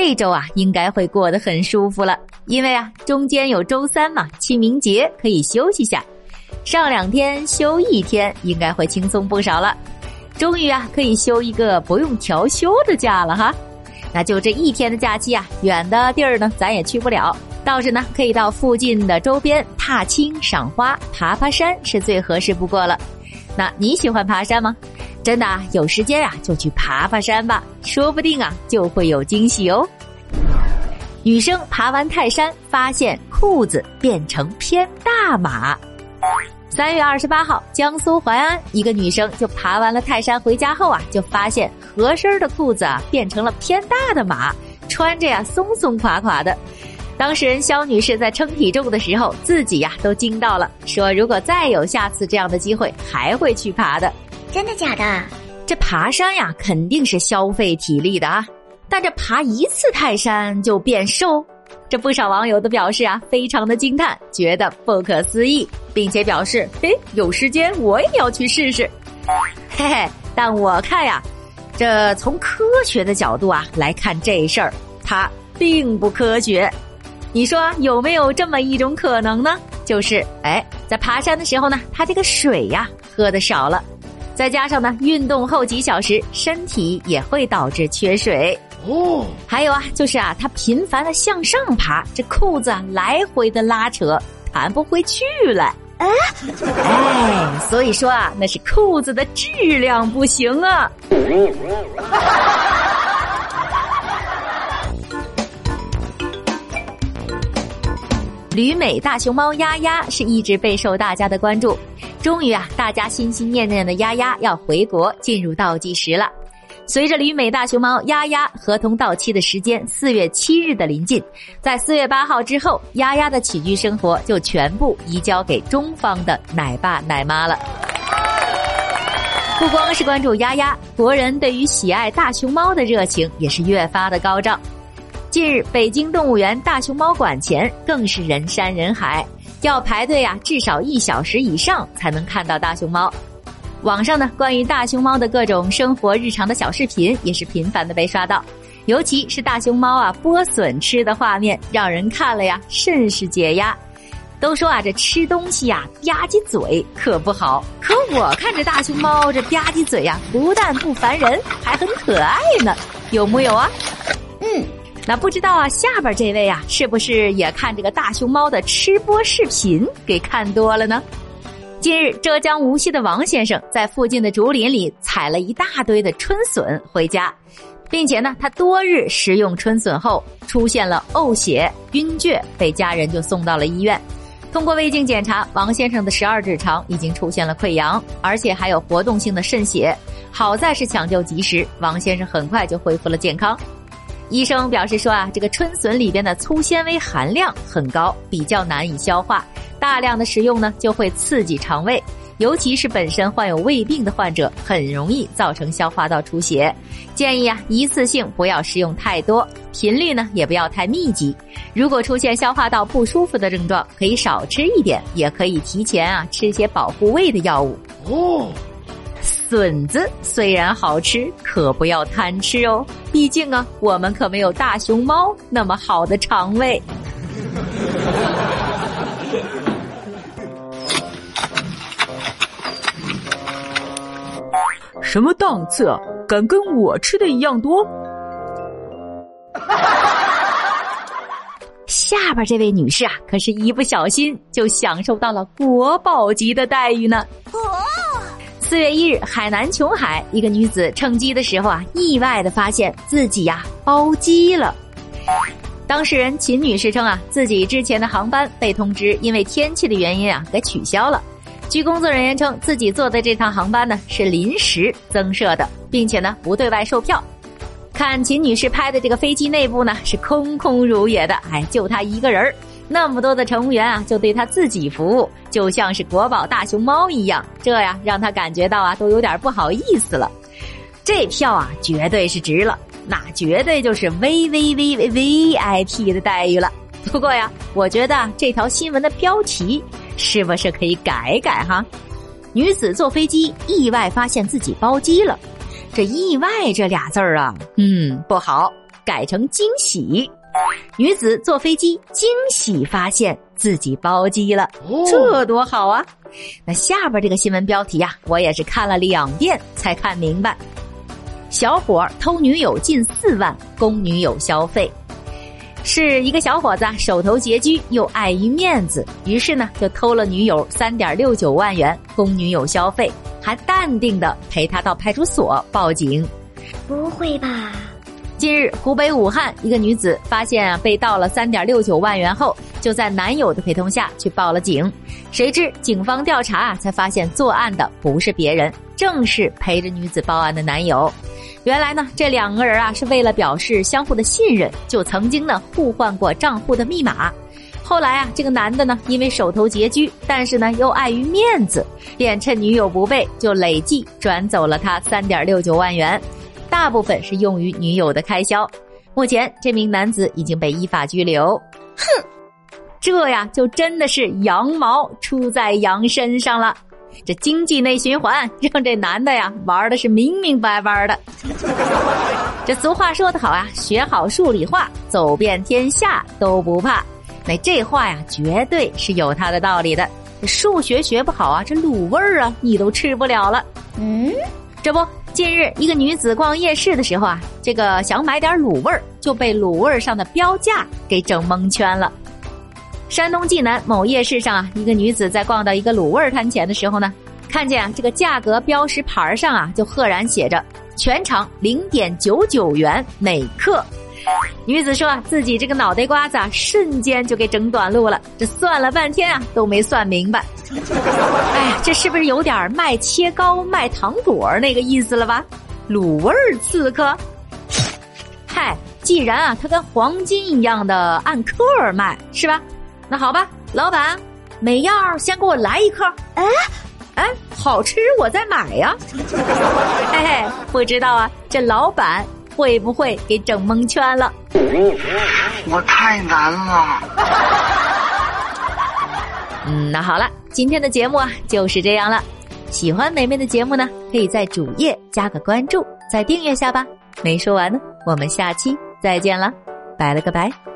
这周啊应该会过得很舒服了，因为啊中间有周三嘛，清明节可以休息下，上两天休一天，应该会轻松不少了。终于啊可以休一个不用调休的假了哈。那就这一天的假期啊，远的地儿呢咱也去不了，倒是呢可以到附近的周边踏青、赏花、爬爬山是最合适不过了。那你喜欢爬山吗？真的啊，有时间啊就去爬爬山吧，说不定啊就会有惊喜哦。女生爬完泰山，发现裤子变成偏大码。三月二十八号，江苏淮安一个女生就爬完了泰山，回家后啊就发现合身的裤子啊变成了偏大的码，穿着呀松松垮垮的。当事人肖女士在称体重的时候，自己呀都惊到了，说如果再有下次这样的机会，还会去爬的。真的假的？这爬山呀，肯定是消费体力的啊。但这爬一次泰山就变瘦，这不少网友都表示啊，非常的惊叹，觉得不可思议，并且表示，嘿，有时间我也要去试试。嘿嘿，但我看呀，这从科学的角度啊来看这事儿，它并不科学。你说有没有这么一种可能呢？就是，哎，在爬山的时候呢，他这个水呀喝的少了。再加上呢，运动后几小时，身体也会导致缺水哦。还有啊，就是啊，他频繁的向上爬，这裤子啊来回的拉扯，弹不回去了。哎，哎，所以说啊，那是裤子的质量不行啊。旅美大熊猫丫丫是一直备受大家的关注。终于啊，大家心心念念的丫丫要回国，进入倒计时了。随着旅美大熊猫丫丫合同到期的时间四月七日的临近，在四月八号之后，丫丫的起居生活就全部移交给中方的奶爸奶妈了。不光是关注丫丫，国人对于喜爱大熊猫的热情也是越发的高涨。近日，北京动物园大熊猫馆前更是人山人海。要排队啊，至少一小时以上才能看到大熊猫。网上呢，关于大熊猫的各种生活日常的小视频也是频繁的被刷到，尤其是大熊猫啊剥笋吃的画面，让人看了呀甚是解压。都说啊，这吃东西呀吧唧嘴可不好，可我看着大熊猫这吧唧嘴呀，不但不烦人，还很可爱呢，有木有啊？那不知道啊，下边这位啊，是不是也看这个大熊猫的吃播视频给看多了呢？近日，浙江无锡的王先生在附近的竹林里采了一大堆的春笋回家，并且呢，他多日食用春笋后出现了呕血、晕厥，被家人就送到了医院。通过胃镜检查，王先生的十二指肠已经出现了溃疡，而且还有活动性的渗血。好在是抢救及时，王先生很快就恢复了健康。医生表示说啊，这个春笋里边的粗纤维含量很高，比较难以消化，大量的食用呢就会刺激肠胃，尤其是本身患有胃病的患者，很容易造成消化道出血。建议啊，一次性不要食用太多，频率呢也不要太密集。如果出现消化道不舒服的症状，可以少吃一点，也可以提前啊吃些保护胃的药物。哦。笋子虽然好吃，可不要贪吃哦。毕竟啊，我们可没有大熊猫那么好的肠胃。什么档次啊？敢跟我吃的一样多？下边这位女士啊，可是一不小心就享受到了国宝级的待遇呢。四月一日，海南琼海一个女子乘机的时候啊，意外的发现自己呀包机了。当事人秦女士称啊，自己之前的航班被通知因为天气的原因啊给取消了。据工作人员称，自己坐的这趟航班呢是临时增设的，并且呢不对外售票。看秦女士拍的这个飞机内部呢是空空如也的，哎，就她一个人儿。那么多的乘务员啊，就对他自己服务，就像是国宝大熊猫一样，这呀让他感觉到啊，都有点不好意思了。这票啊，绝对是值了，那绝对就是 V V V V V I P 的待遇了。不过呀，我觉得这条新闻的标题是不是可以改改哈？女子坐飞机意外发现自己包机了，这意外这俩字儿啊，嗯，不好。改成惊喜。女子坐飞机惊喜发现自己包机了，这多好啊！那下边这个新闻标题呀，我也是看了两遍才看明白。小伙偷女友近四万供女友消费，是一个小伙子手头拮据又碍于面子，于是呢就偷了女友三点六九万元供女友消费，还淡定的陪她到派出所报警。不会吧？近日，湖北武汉一个女子发现啊被盗了三点六九万元后，就在男友的陪同下去报了警。谁知警方调查啊，才发现作案的不是别人，正是陪着女子报案的男友。原来呢，这两个人啊是为了表示相互的信任，就曾经呢互换过账户的密码。后来啊，这个男的呢因为手头拮据，但是呢又碍于面子，便趁女友不备，就累计转走了他三点六九万元。大部分是用于女友的开销。目前，这名男子已经被依法拘留。哼，这呀，就真的是羊毛出在羊身上了。这经济内循环让这男的呀玩的是明明白白的。这俗话说得好啊，学好数理化，走遍天下都不怕。那这话呀，绝对是有它的道理的。数学学不好啊，这卤味儿啊，你都吃不了了。嗯，这不。近日，一个女子逛夜市的时候啊，这个想买点卤味儿，就被卤味儿上的标价给整蒙圈了。山东济南某夜市上啊，一个女子在逛到一个卤味摊前的时候呢，看见啊这个价格标识牌上啊就赫然写着“全场零点九九元每克”。女子说，自己这个脑袋瓜子啊，瞬间就给整短路了。这算了半天啊，都没算明白。哎，这是不是有点卖切糕、卖糖果那个意思了吧？卤味儿刺客。嗨，既然啊，它跟黄金一样的按克卖，是吧？那好吧，老板，每样先给我来一克。哎，哎，好吃我再买呀。嘿嘿，不知道啊，这老板。会不会给整蒙圈了？我太难了。嗯，那好了，今天的节目啊就是这样了。喜欢梅梅的节目呢，可以在主页加个关注，再订阅下吧。没说完呢，我们下期再见了，拜了个拜。